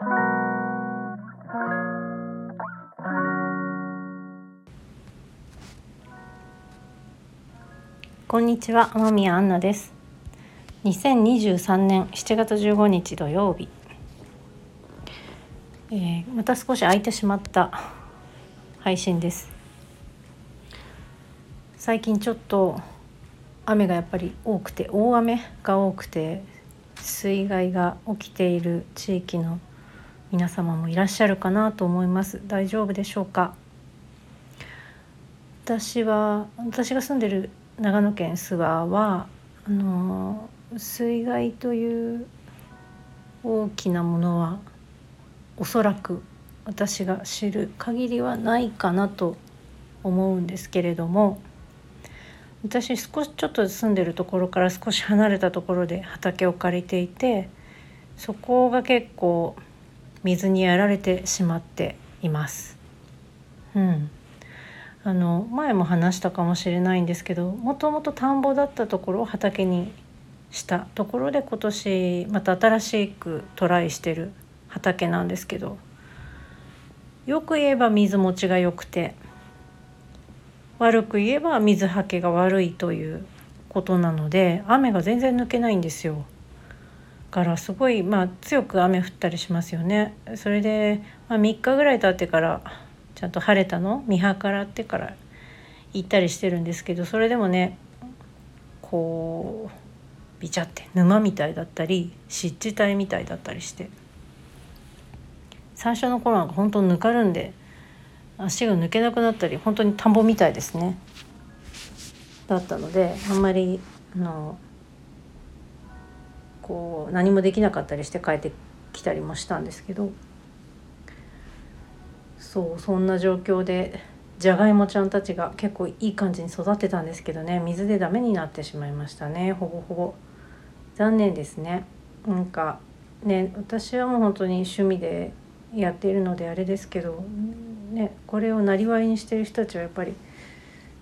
こんにちは天宮アンナです。2023年7月15日土曜日、えー、また少し空いてしまった配信です。最近ちょっと雨がやっぱり多くて大雨が多くて水害が起きている地域の皆様もいらっしゃるかなと思います。大丈夫でしょうか？私は私が住んでる長野県諏訪はあの水害という大きなものはおそらく私が知る限りはないかなと思うんですけれども私少しちょっと住んでるところから少し離れたところで畑を借りていてそこが結構水にやられてしまっています。うん、あの前も話したかもしれないんですけどもともと田んぼだったところを畑にしたところで今年また新しくトライしてる畑なんですけどよく言えば水持ちが良くて悪く言えば水はけが悪いということなので雨が全然抜けないんですよ。からすごいまあ強く雨降ったりしますよね。それで、まあ、3日ぐらい経ってからちゃんと晴れたの？見計らってから行ったりしてるんですけどそれでもねこうビチャって沼みたいだったり湿地帯みたいだったりして。最初の頃なんか本当ぬかるんで足が抜けなくなったり本当に田んぼみたいですね。だったのであんまりあのこう何もできなかったりして帰ってきたりもしたんですけどそうそんな状況でじゃがいもちゃんたちが結構いい感じに育ってたんですけどね水でダメになってしまいましたねほぼほぼ。残念ですね。なんかね私はもう本当に趣味でやっているのであれですけどねこれをなりわいにしてる人たちはやっぱり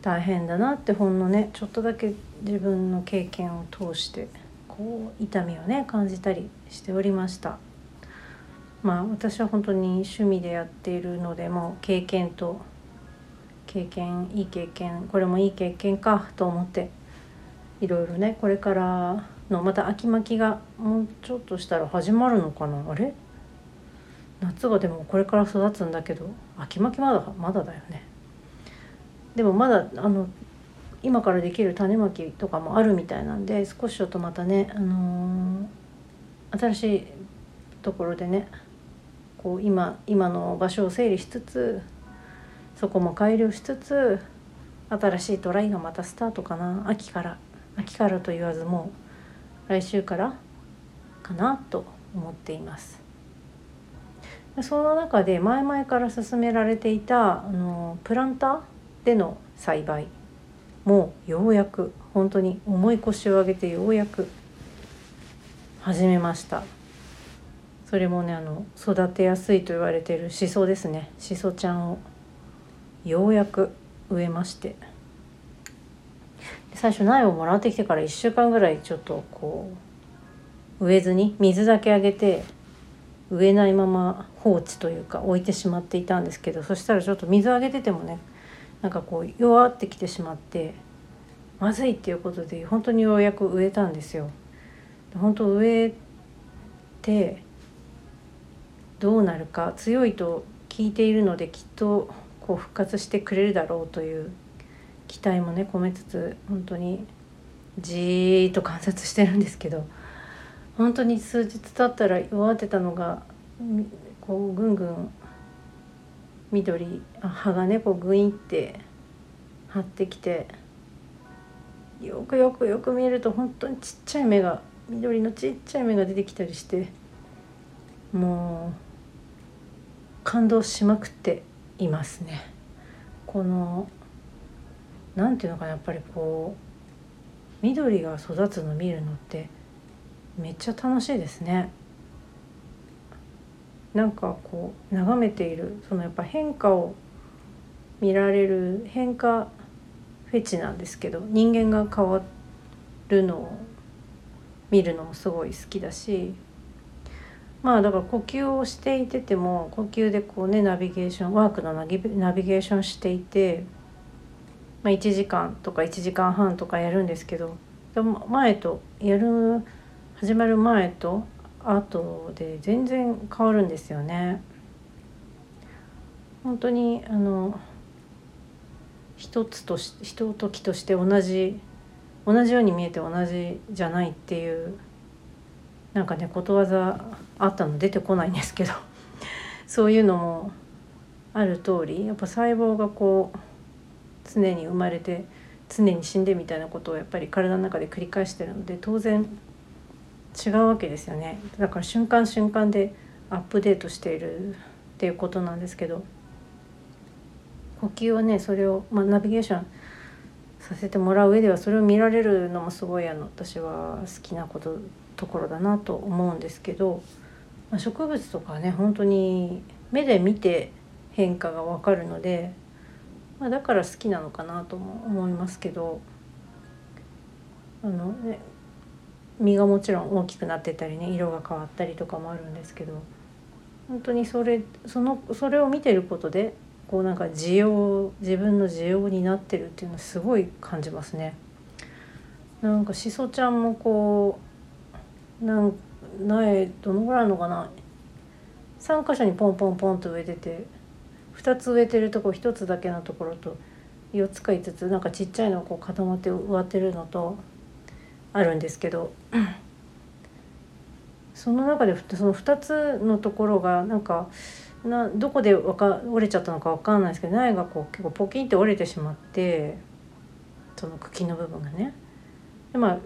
大変だなってほんのねちょっとだけ自分の経験を通してこう痛みをね感じたりしておりました。まあ私は本当に趣味でやっているのでもう経験と経験いい経験これもいい経験かと思っていろいろねこれからのまた秋巻きがもうちょっとしたら始まるのかな？あれ？夏はでもこれから育つんだけど秋巻きまだまだだよね。でもまだあの今からできる種まきとかもあるみたいなんで少しちょっとまたね、あのー、新しいところでねこう今今の場所を整理しつつそこも改良しつつ新しいトライがまたスタートかな秋から秋からと言わずもう来週からかなと思っています。その中で前々から進められていたあのプランターでの栽培もうようやく本当に重い腰を上げてようやく始めました。それもねあの育てやすいと言われているしそですね。しそちゃんをようやく植えまして。最初苗をもらってきてから1週間ぐらいちょっとこう植えずに水だけあげて植えないまま放置というか置いてしまっていたんですけどそしたらちょっと水あげててもねなんかこう弱ってきてしまってまずいっていうことで本当にようやく植えたんですよ。本当植えてどうなるか強いと聞いているのできっとこう復活してくれるだろうという期待もね込めつつ本当にじーっと観察してるんですけど本当に数日経ったら弱ってたのがこうぐんぐん緑葉がねこうグインって張ってきてよくよくよく見ると本当にちっちゃい芽が緑のちっちゃい芽が出てきたりしてもう感動しまくっていますね。このなんていうのかなやっぱりこう緑が育つの見るのってめっちゃ楽しいですね。なんかこう眺めているそのやっぱ変化を見られる変化フェチなんですけど人間が変わるのを見るのもすごい好きだしまあだから呼吸をしていてても呼吸でこうねナビゲーションワークのナビゲーションしていて、まあ、1時間とか1時間半とかやるんですけどでも前とやる始まる前と後で全然変わるんですよね。本当にあの一つとしひとときとして同じ同じように見えて同じじゃないっていうなんかねことわざあったの出てこないんですけど そういうのもある通りやっぱ細胞がこう常に生まれて常に死んでみたいなことをやっぱり体の中で繰り返してるので当然違うわけですよね。だから瞬間瞬間でアップデートしているっていうことなんですけど呼吸をねそれを、まあ、ナビゲーションさせてもらう上ではそれを見られるのもすごいあの私は好きなことところだなと思うんですけど、まあ、植物とかね本当に目で見て変化がわかるので、まあ、だから好きなのかなとも思いますけどあの、ね、実がもちろん大きくなってたりね色が変わったりとかもあるんですけど本当にそれそのそれを見てることでこうなんか需要自分の需要になってるっていうのはすごい感じますね。なんかしそちゃんもこうなん苗どのぐらいあるのかな3箇所にポンポンポンと植えてて2つ植えてるとこ1つだけのところと4つか5つなんかちっちゃいのこう固まって植わってるのとあるんですけどその中でその2つのところがなんかなどこでわか折れちゃったのか分かんないですけど苗がこう結構ポキンって折れてしまってその茎の部分がね。でまあ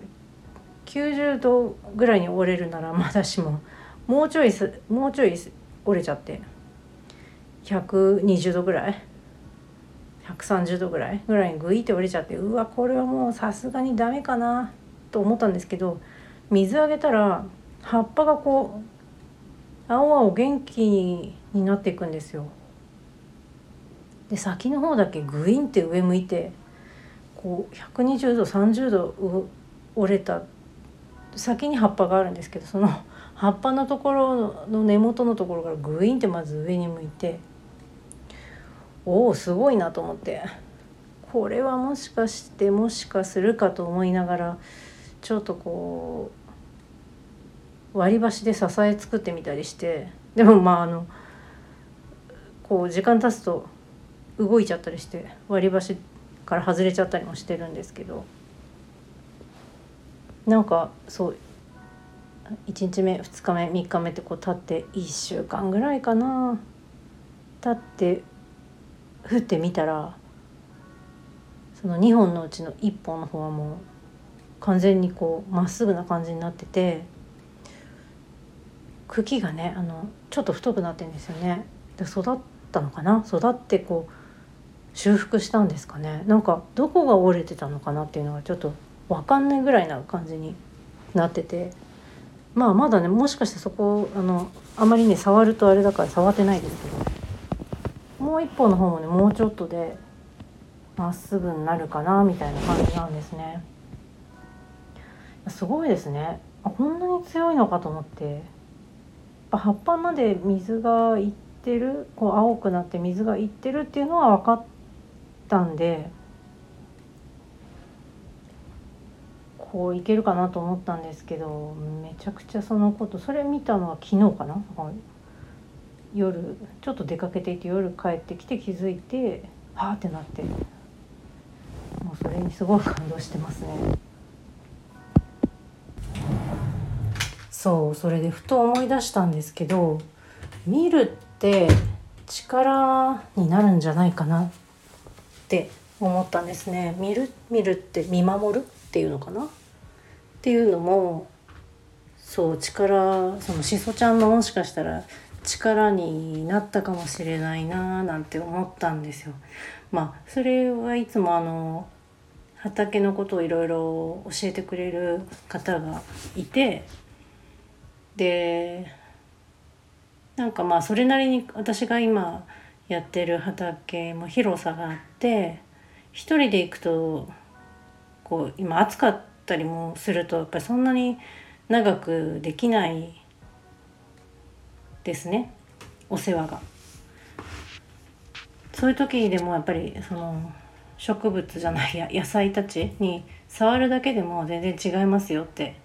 90度ぐらいに折れるならまだしももうちょいすもうちょい折れちゃって120度ぐらい130度ぐらいぐらいにグイって折れちゃってうわこれはもうさすがにダメかなと思ったんですけど水あげたら葉っぱがこう青々元気になっていくんですよ。で先の方だけグインって上向いてこう120度30度折れた先に葉っぱがあるんですけどその葉っぱのところの根元のところからグインってまず上に向いておおすごいなと思ってこれはもしかしてもしかするかと思いながらちょっとこう割り箸で支え作ってみたりしてでもまああのこう時間経つと動いちゃったりして割り箸から外れちゃったりもしてるんですけどなんかそう1日目2日目3日目ってこう経って1週間ぐらいかな経って降ってみたらその2本のうちの1本の方はもう完全にこうまっすぐな感じになってて茎がねあのちょっと太くなってんですよね。で育ったのかな？育ってこう修復したんですかね？なんかどこが折れてたのかなっていうのがちょっと分かんないぐらいな感じになっててまあまだねもしかしてそこあのあまりね触るとあれだから触ってないですけどもう一方の方もねもうちょっとでまっすぐになるかなみたいな感じなんですね。すごいですね。こんなに強いのかと思って。葉っぱまで水がいってるこう青くなって水がいってるっていうのは分かったんで。こういけるかなと思ったんですけどめちゃくちゃそのことそれ見たのは昨日かな？夜ちょっと出かけていて夜帰ってきて気づいてはあってなって。もうそれにすごい感動してますね。そうそれでふと思い出したんですけど見るって力になるんじゃないかなって思ったんですね見る見るって見守るっていうのかな？っていうのもそう力そのしそちゃんのもしかしたら力になったかもしれないなーなんて思ったんですよ。まあそれはいつもあの畑のことをいろいろ教えてくれる方がいてでなんかまあそれなりに私が今やってる畑も広さがあって一人で行くとこう今暑かったりもするとやっぱりそんなに長くできないですねお世話が。そういう時でもやっぱりその植物じゃないや野菜たちに触るだけでも全然違いますよって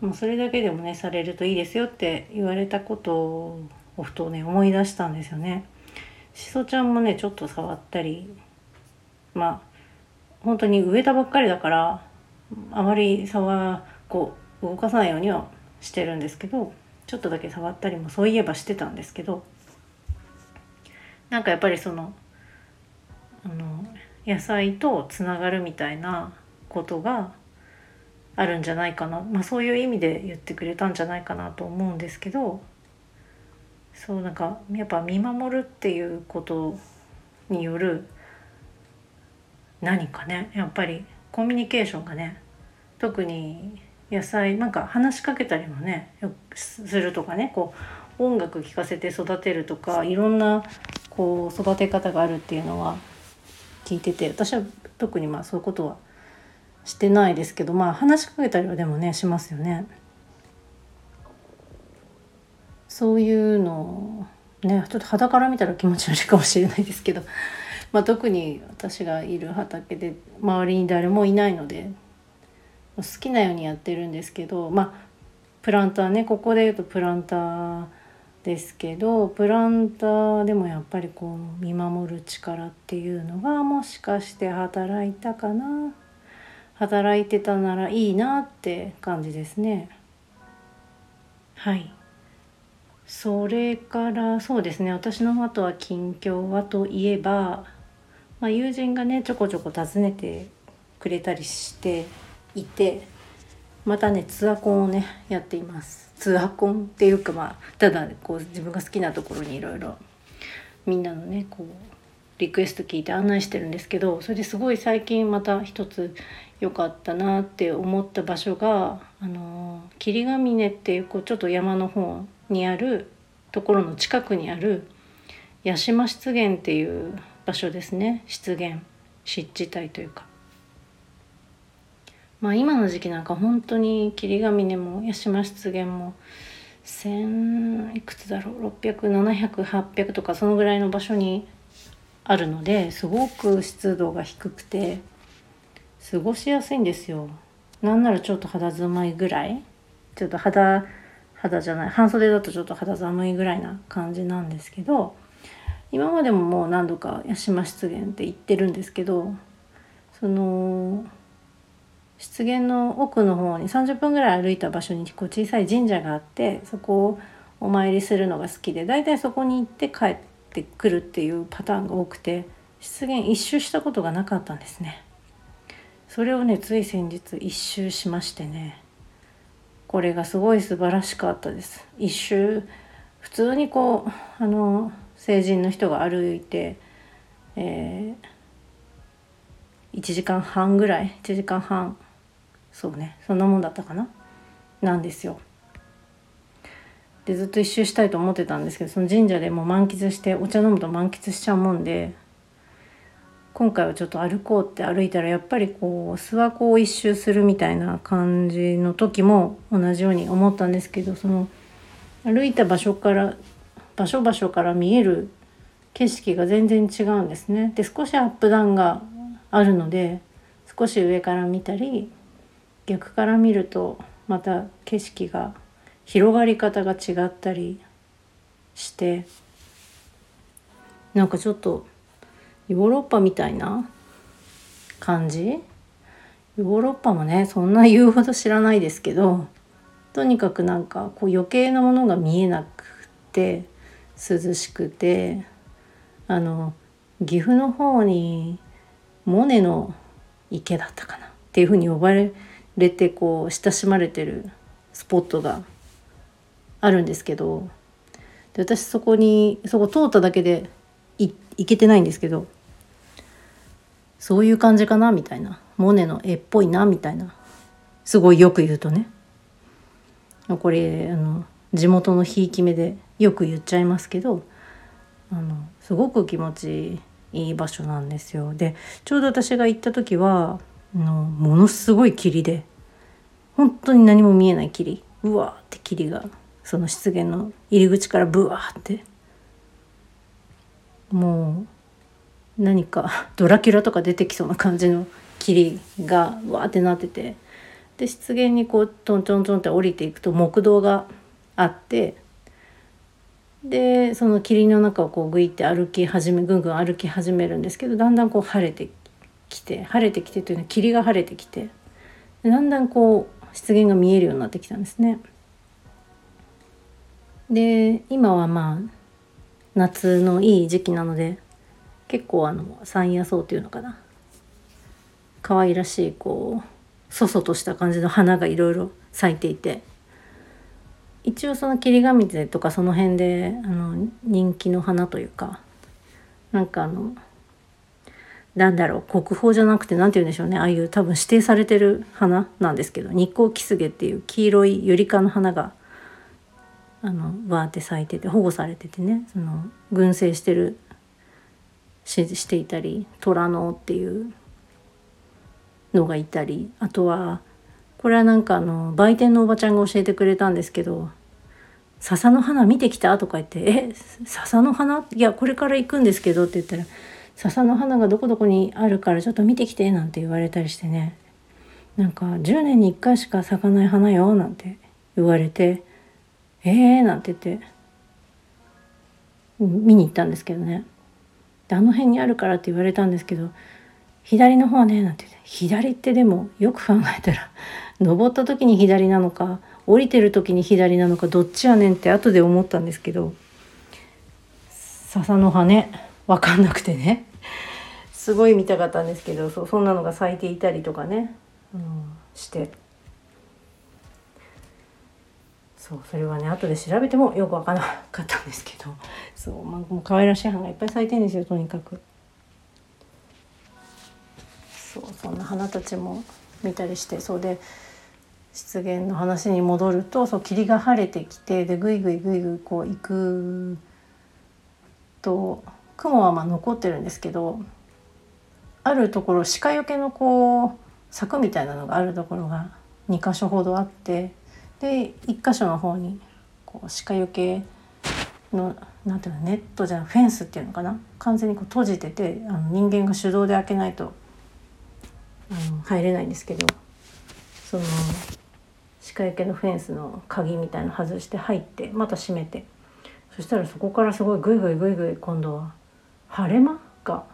もうそれだけでもねされるといいですよって言われたことをふとね思い出したんですよね。しそちゃんもねちょっと触ったりまあ本当に植えたばっかりだからあまり触こう動かさないようにはしてるんですけどちょっとだけ触ったりもそういえばしてたんですけどなんかやっぱりそのあの野菜とつながるみたいなことがあるんじゃないかな、まあ、そういう意味で言ってくれたんじゃないかなと思うんですけどそうなんかやっぱ見守るっていうことによる何かねやっぱりコミュニケーションがね特に野菜なんか話しかけたりもねするとかねこう音楽聴かせて育てるとかいろんなこう育て方があるっていうのは聞いてて私は特にまあそういうことはしてないですけどまあ話しかけたりはでもねしますよね。そういうのねちょっと肌から見たら気持ち悪いかもしれないですけど、まあ、特に私がいる畑で周りに誰もいないので好きなようにやってるんですけどまあプランターねここで言うとプランターですけどプランターでもやっぱりこう見守る力っていうのがもしかして働いたかな働いてたならいいなって感じですね。はい。それからそうですね。私のあとは近況はといえば、まあ、友人がねちょこちょこ訪ねてくれたりしていてまたねツアコンをねやっています。ツアコンっていうかまあただこう自分が好きなところにいろいろみんなのねこうリクエスト聞いて案内してるんですけどそれですごい最近また一つ良かったなって思った場所があの霧ヶ峰っていうこうちょっと山の方にあるところの近くにある八島湿原っていう場所ですね。湿原。湿地帯というか。まあ今の時期なんか本当に霧ヶ峰も八島湿原も1,000いくつだろう？600700800とかそのぐらいの場所にあるのですごく湿度が低くて過ごしやすいんですよ。なんならちょっと肌寒いぐらいちょっと肌肌じゃない半袖だとちょっと肌寒いぐらいな感じなんですけど今までももう何度か八島湿原って行ってるんですけどその湿原の奥の方に30分ぐらい歩いた場所にこう小さい神社があってそこをお参りするのが好きで大体そこに行って帰ってくるっていうパターンが多くて湿原一周したことがなかったんですね。それをねつい先日一周しましてねこれがすごい素晴らしかったです一周普通にこうあの成人の人が歩いて、えー、1時間半ぐらい1時間半そうねそんなもんだったかな？なんですよ。でずっと一周したいと思ってたんですけどその神社でも満喫してお茶飲むと満喫しちゃうもんで今回はちょっと歩こうって歩いたらやっぱりこう諏訪湖を一周するみたいな感じの時も同じように思ったんですけどその歩いた場所から場所場所から見える景色が全然違うんですね。で少しアップダウンがあるので少し上から見たり逆から見るとまた景色が広がり方が違ったりしてなんかちょっとヨーロッパみたいな感じ？ヨーロッパもねそんな言うほど知らないですけどとにかくなんかこう余計なものが見えなくて涼しくてあの岐阜の方にモネの池だったかなっていうふうに呼ばれてこう親しまれてるスポットがあるんですけどで私そこにそこ通っただけで行けてないんですけどそういう感じかなみたいなモネの絵っぽいなみたいなすごいよく言うとねこれあの地元のひいき目でよく言っちゃいますけどあのすごく気持ちいい場所なんですよ。でちょうど私が行った時はあのものすごい霧で本当に何も見えない霧うわーって霧がその湿原の入り口からブワーって。もう何か ドラキュラとか出てきそうな感じの霧がわーってなってて。で湿原にこうトントントンって降りていくと木道があって。でその霧の中をこうグイって歩き始めぐんぐん歩き始めるんですけどだんだんこう晴れてきて晴れてきてというのは霧が晴れてきて。だんだんこう湿原が見えるようになってきたんですね。で今はまあ夏のいい時期なので結構あの山野草っていうのかな。可愛らしいこうそそとした感じの花がいろいろ咲いていて。一応その霧ヶ峰とかその辺であの人気の花というかなんかあのなんだろう国宝じゃなくて何て言うんでしょうね。ああいう多分指定されてる花なんですけど日光キスゲっていう黄色いユリ科の花があのわーって咲いてて保護されててねその群生してるししていたり虎のっていうのがいたりあとはこれはなんかあの売店のおばちゃんが教えてくれたんですけど「笹の花見てきた?」とか言って「え笹の花？いやこれから行くんですけど」って言ったら「笹の花がどこどこにあるからちょっと見てきて」なんて言われたりしてねなんか10年に1回しか咲かない花よなんて言われて「えー」なんて言って。見に行ったんですけどね。であの辺にあるからって言われたんですけど左の方はねなんて言って。左ってでもよく考えたら 登った時に左なのか降りてる時に左なのかどっちやねんって後で思ったんですけど笹の葉ね分かんなくてね。すごい見たかったんですけどそそんなのが咲いていたりとかね、うん、して。そうそれはね後で調べてもよく分からなかったんですけどそう、まあ、もう可愛らしい花がいっぱい咲いてるんですよとにかく。そうそんな花たちも見たりしてそうで湿原の話に戻るとそう霧が晴れてきてでぐいぐいぐいぐいこう行くと雲はまあ残ってるんですけどあるところ鹿よけのこう柵みたいなのがあるところが2箇所ほどあってで1箇所の方にこう鹿よけのなんていうのネットじゃフェンスっていうのかな？完全にこう閉じててあの人間が手動で開けないとあの入れないんですけどその鹿焼けのフェンスの鍵みたいの外して入ってまた閉めてそしたらそこからすごいグイグイグイグイ今度は晴れ間が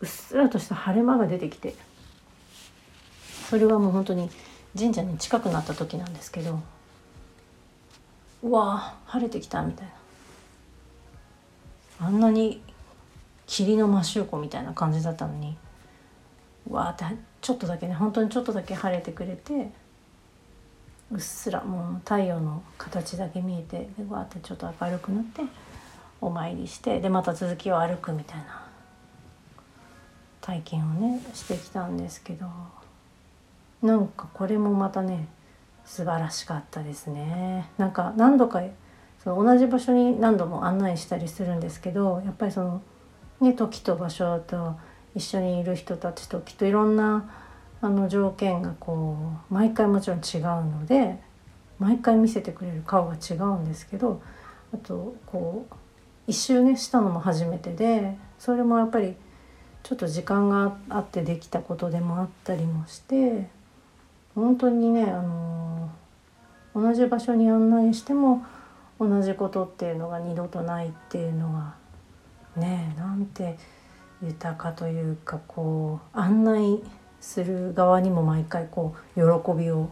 うっすらとした晴れ間が出てきてそれはもう本当に神社に近くなった時なんですけどうわ晴れてきたみたいな。あんなに霧の摩周湖みたいな感じだったのにうわーってちょっとだけね本当にちょっとだけ晴れてくれてうっすらもう太陽の形だけ見えてでわーってちょっと明るくなってお参りしてでまた続きを歩くみたいな体験をねしてきたんですけど。なんかこれもまたね素晴らしかったですね。なんか何度かその同じ場所に何度も案内したりするんですけどやっぱりそのね時と場所と一緒にいる人たちときっといろんなあの条件がこう毎回もちろん違うので毎回見せてくれる顔が違うんですけどあとこう一周ねしたのも初めてでそれもやっぱりちょっと時間があってできたことでもあったりもして本当にね、あの同じ場所に案内しても同じことっていうのが二度とないっていうのはねなんて豊かというかこう案内する側にも毎回こう喜びを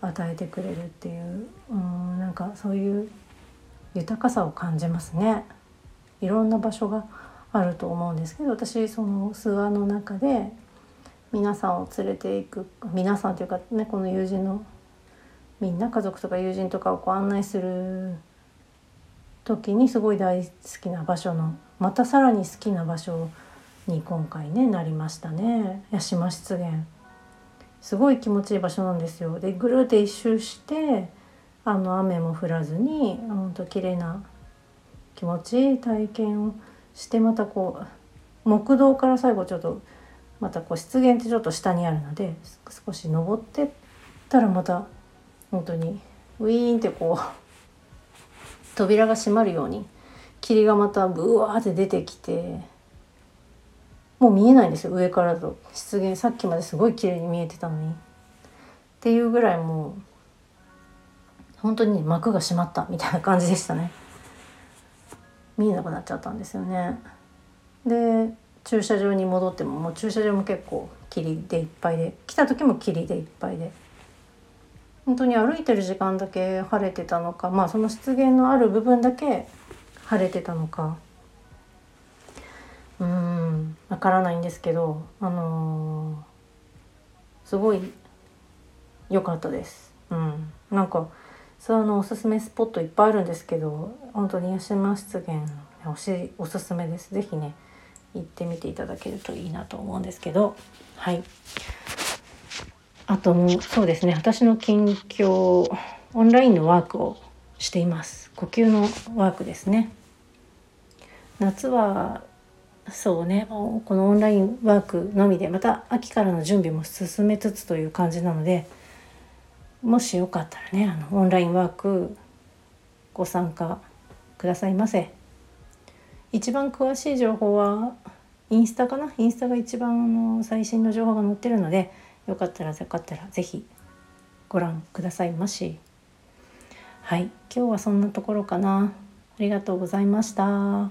与えてくれるっていううんなんかそういう豊かさを感じますね。いろんな場所があると思うんですけど私その諏訪の中で皆さんを連れていく皆さんというかねこの友人のみんな家族とか友人とかをこう案内する時にすごい大好きな場所のまたさらに好きな場所に今回ねなりましたね。八島湿原。すごい気持ちいい場所なんですよ。でぐるって一周してあの雨も降らずにほんと綺麗な気持ちいい体験をしてまたこう木道から最後ちょっとまたこう湿原ってちょっと下にあるので少し登ってったらまた本当にウィーンってこう扉が閉まるように霧がまたブワーって出てきてもう見えないんですよ上からと。湿原さっきまですごい綺麗に見えてたのに。っていうぐらいもう本当に幕が閉まったみたいな感じでしたね。見えなくなっちゃったんですよね。で駐車場に戻ってももう駐車場も結構霧でいっぱいで来た時も霧でいっぱいで本当に歩いてる時間だけ晴れてたのかまあその湿原のある部分だけ晴れてたのかうんわからないんですけどあのー、すごい良かったです。うん、なんかツアーのおすすめスポットいっぱいあるんですけど本当に八島湿原おしおすすめです。是非ね行ってみていただけるといいなと思うんですけど。はい。あともそうですね。私の近況オンラインのワークをしています。呼吸のワークですね。夏はそうね。このオンラインワークのみでまた秋からの準備も進めつつという感じなのでもしよかったらねあのオンラインワークご参加くださいませ。一番詳しい情報はインスタかな？インスタが一番の最新の情報が載ってるのでよかったらよかったら是非ご覧くださいまし。はい今日はそんなところかな。ありがとうございました。